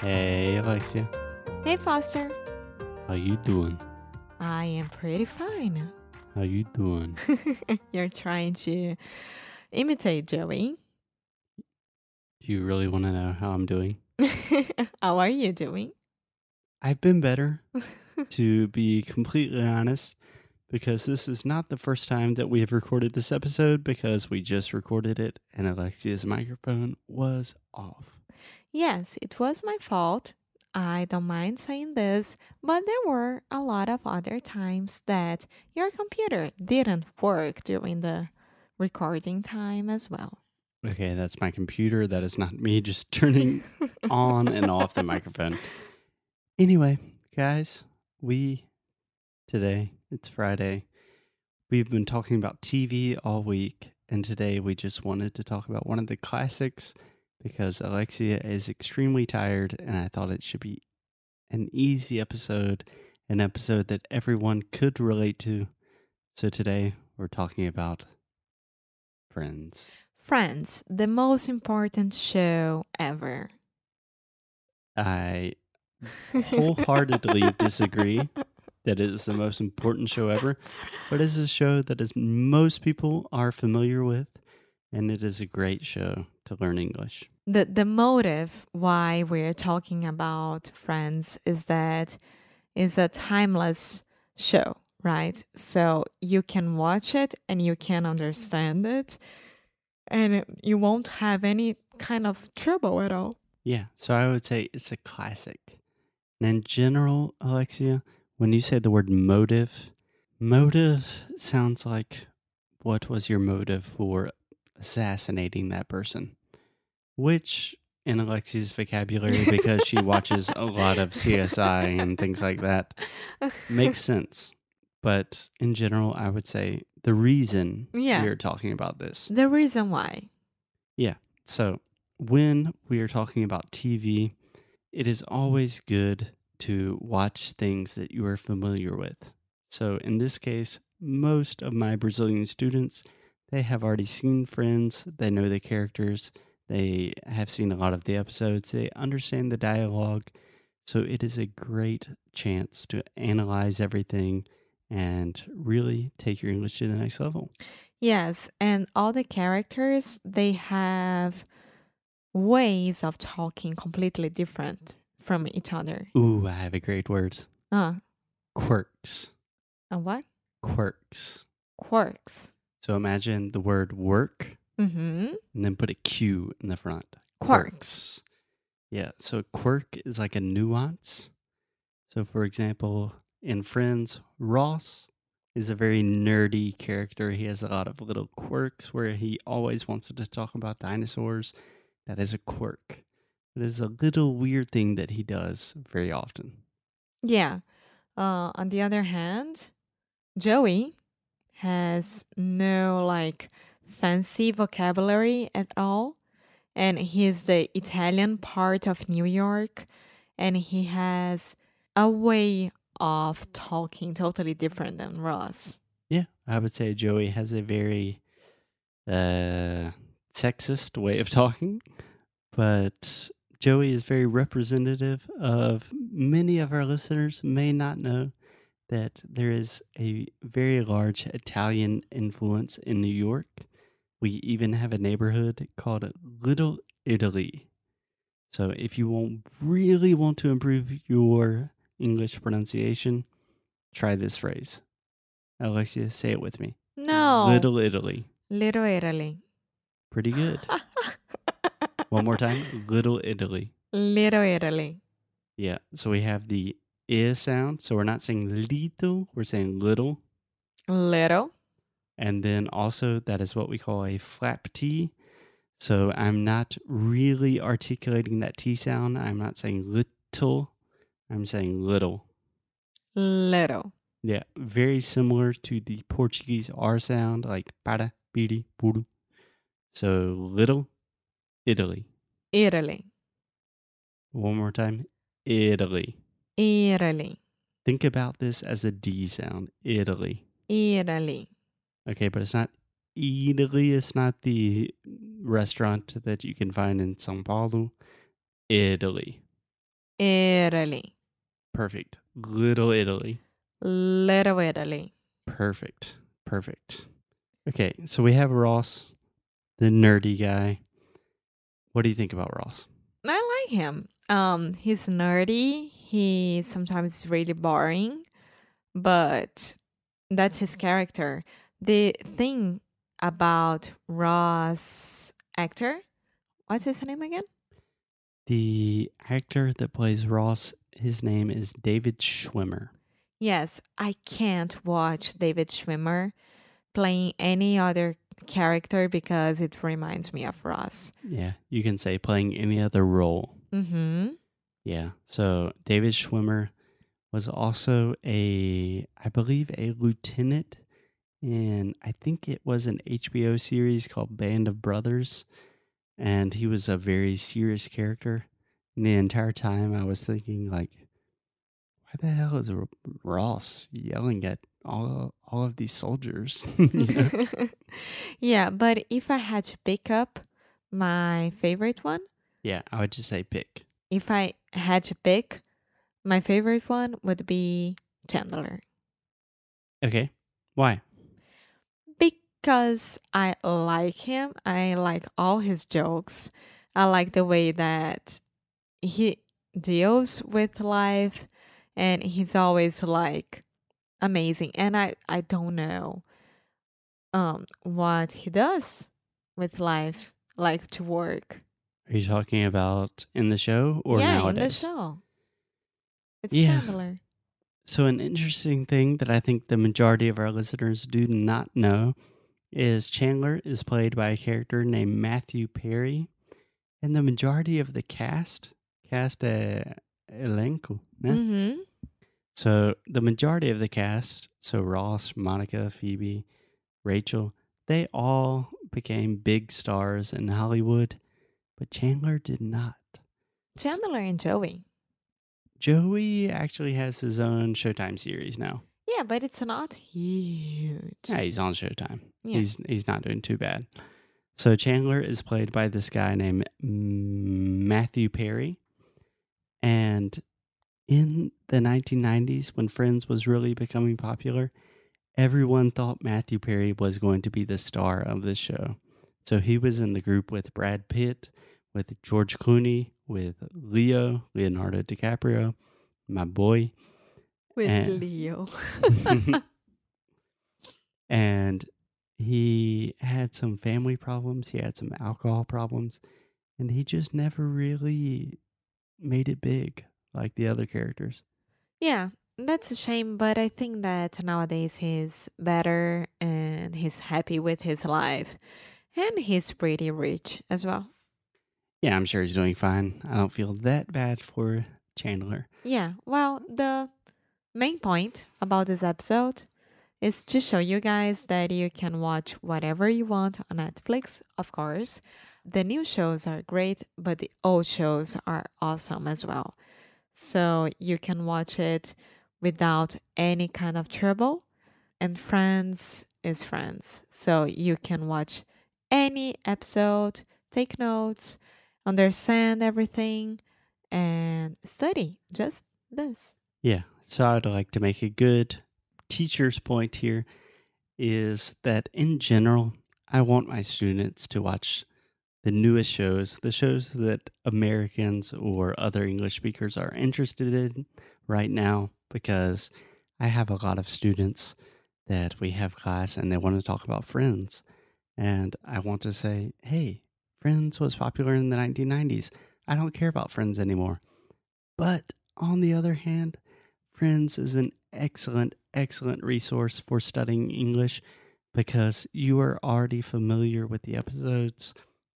Hey Alexia, Hey Foster, how you doing? I am pretty fine. How you doing? You're trying to imitate Joey. Do you really want to know how I'm doing? How are you doing? I've been better, to be completely honest, because this is not the first time that we have recorded this episode because we just recorded it and Alexia's microphone was off. Yes, it was my fault. I don't mind saying this, but there were a lot of other times that your computer didn't work during the recording time as well. Okay, that's my computer. That is not me just turning on and off the microphone. Anyway, guys, we today, it's Friday. We've been talking about TV all week, and today we just wanted to talk about one of the classics because Alexia is extremely tired, and I thought it should be an easy episode, an episode that everyone could relate to. So today we're talking about Friends. Friends, the most important show ever. I wholeheartedly disagree that it is the most important show ever, but it is a show that is most people are familiar with, and it is a great show to learn English. the the motive why we're talking about friends is that it's a timeless show right so you can watch it and you can understand it and it- you won't have any kind of trouble at all Yeah, so I would say it's a classic. And in general, Alexia, when you say the word motive, motive sounds like what was your motive for assassinating that person? Which, in Alexia's vocabulary, because she watches a lot of CSI and things like that, makes sense. But in general, I would say the reason Yeah. we are talking about this the reason why Yeah. so, when we are talking about TV, it is always good to watch things that you are familiar with. So, in this case, most of my Brazilian students, they have already seen Friends, they know the characters, they have seen a lot of the episodes, they understand the dialogue. So, it is a great chance to analyze everything and really take your English to the next level. yes and all the characters they have ways of talking completely different from each other Ooh, I have a great word uh quirks. and what quirks. quirks So imagine the word work mm-hmm and then put a Q in the front. Quirks. Yeah. So quirk is like a nuance. So for example, in Friends, Ross is a very nerdy character. He has a lot of little quirks where he always wanted to talk about dinosaurs. That is a quirk. It is a little weird thing that he does very often. Yeah. Uh, on the other hand, Joey has no like fancy vocabulary at all. And he's the Italian part of New York. And he has a way of talking totally different than Ross. Yeah, I would say Joey has a very uh, sexist way of talking, but Joey is very representative of many of our listeners may not know that there is a very large Italian influence in New York. We even have a neighborhood called Little Italy. So if you won't really want to improve your English pronunciation, try this phrase. Alexia, say it with me. No. Little Italy. Little Italy. Pretty good. One more time. Little Italy. Little Italy. Yeah. So we have the I sound. So we're not saying little, we're saying little. Little. And then also, that is what we call a flap T. So I'm not really articulating that T sound. I'm not saying little. I'm saying little. Little. Yeah, very similar to the Portuguese R sound, like para, piri, puru. So little, Italy. Italy. One more time, Italy. Italy. Think about this as a D sound, Italy. Italy. Okay, but it's not Italy. It's not the restaurant that you can find in São Paulo. Italy. Italy. Perfect. Little Italy. Little Italy. Perfect. Perfect. Okay, so we have Ross, the nerdy guy. What do you think about Ross? I like him. Um, he's nerdy. He sometimes is really boring, but that's his character. The thing about Ross actor, what's his name again? The actor that plays Ross, his name is David Schwimmer. Yes, I can't watch David Schwimmer playing any other character because it reminds me of Ross. Yeah, you can say playing any other role. Mm-hmm. Yeah. So David Schwimmer was also a, I believe, a lieutenant And I think it was an HBO series called Band of Brothers. And he was a very serious character. And the entire time I was thinking, like, why the hell is Ross yelling at all, all of these soldiers? Yeah, but if I had to pick up my favorite one, yeah, I would just say pick. If I had to pick, my favorite one would be Chandler. Okay. Why? Because I like him. I like all his jokes. I like the way that he deals with life and he's always like amazing. And I I don't know um what he does with life like to work. Are you talking about in the show or yeah, nowadays? in the show. It's Yeah. Chandler. So, an interesting thing that I think the majority of our listeners do not know is Chandler is played by a character named Matthew Perry, and the majority of the cast, cast uh, elenco, né? Mm-hmm. so the majority of the cast, so Ross, Monica, Phoebe, Rachel, they all became big stars in Hollywood, but Chandler did not. Chandler and Joey. Joey actually has his own Showtime series now. Yeah, but it's not huge. Yeah, he's on Showtime. Yeah. He's he's not doing too bad. So Chandler is played by this guy named Matthew Perry, and in the 1990s, when Friends was really becoming popular, everyone thought Matthew Perry was going to be the star of the show. So he was in the group with Brad Pitt, with George Clooney, with Leo, Leonardo DiCaprio, my boy, With And- Leo. and he had some family problems. He had some alcohol problems, and he just never really made it big like the other characters. yeah, that's a shame, but I think that nowadays he's better and he's happy with his life. And he's pretty rich as well. Yeah, I'm sure he's doing fine. I don't feel that bad for Chandler. Yeah, well, the main point about this episode is to show you guys that you can watch whatever you want on Netflix, of course. The new shows are great, but the old shows are awesome as well. So you can watch it without any kind of trouble. And Friends is Friends. So you can watch any episode, take notes, understand everything, and study just this. Yeah. So I'd like to make a good teacher's point here is that in general, I want my students to watch the newest shows, the shows that Americans or other English speakers are interested in right now, because I have a lot of students that we have class and they want to talk about Friends. And I want to say, hey, Friends was popular in the 1990s. I don't care about Friends anymore. But on the other hand, Friends is an excellent, excellent resource for studying English because you are already familiar with the episodes,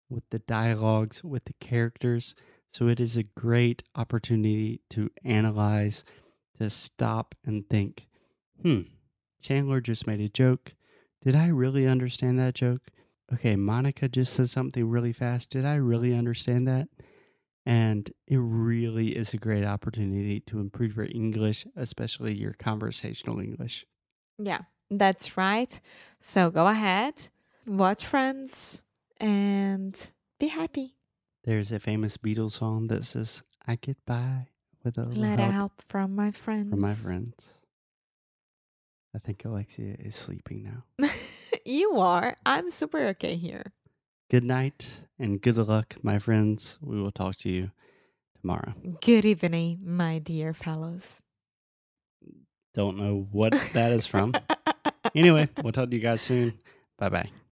with the dialogues, with the characters. So it is a great opportunity to analyze, to stop and think, hmm, Chandler just made a joke. Did I really understand that joke? Okay, Monica just said something really fast. Did I really understand that? And it really is a great opportunity to improve your English, especially your conversational English. Yeah, that's right. So go ahead, watch Friends, and be happy. There's a famous Beatles song that says, I get by with a little Let help help from my friends. from my friends. I think Alexia is sleeping now. you are. I'm super okay here. Good night and good luck, my friends. We will talk to you tomorrow. Good evening, my dear fellows. Don't know what that is from. Anyway, we'll talk to you guys soon. Bye bye.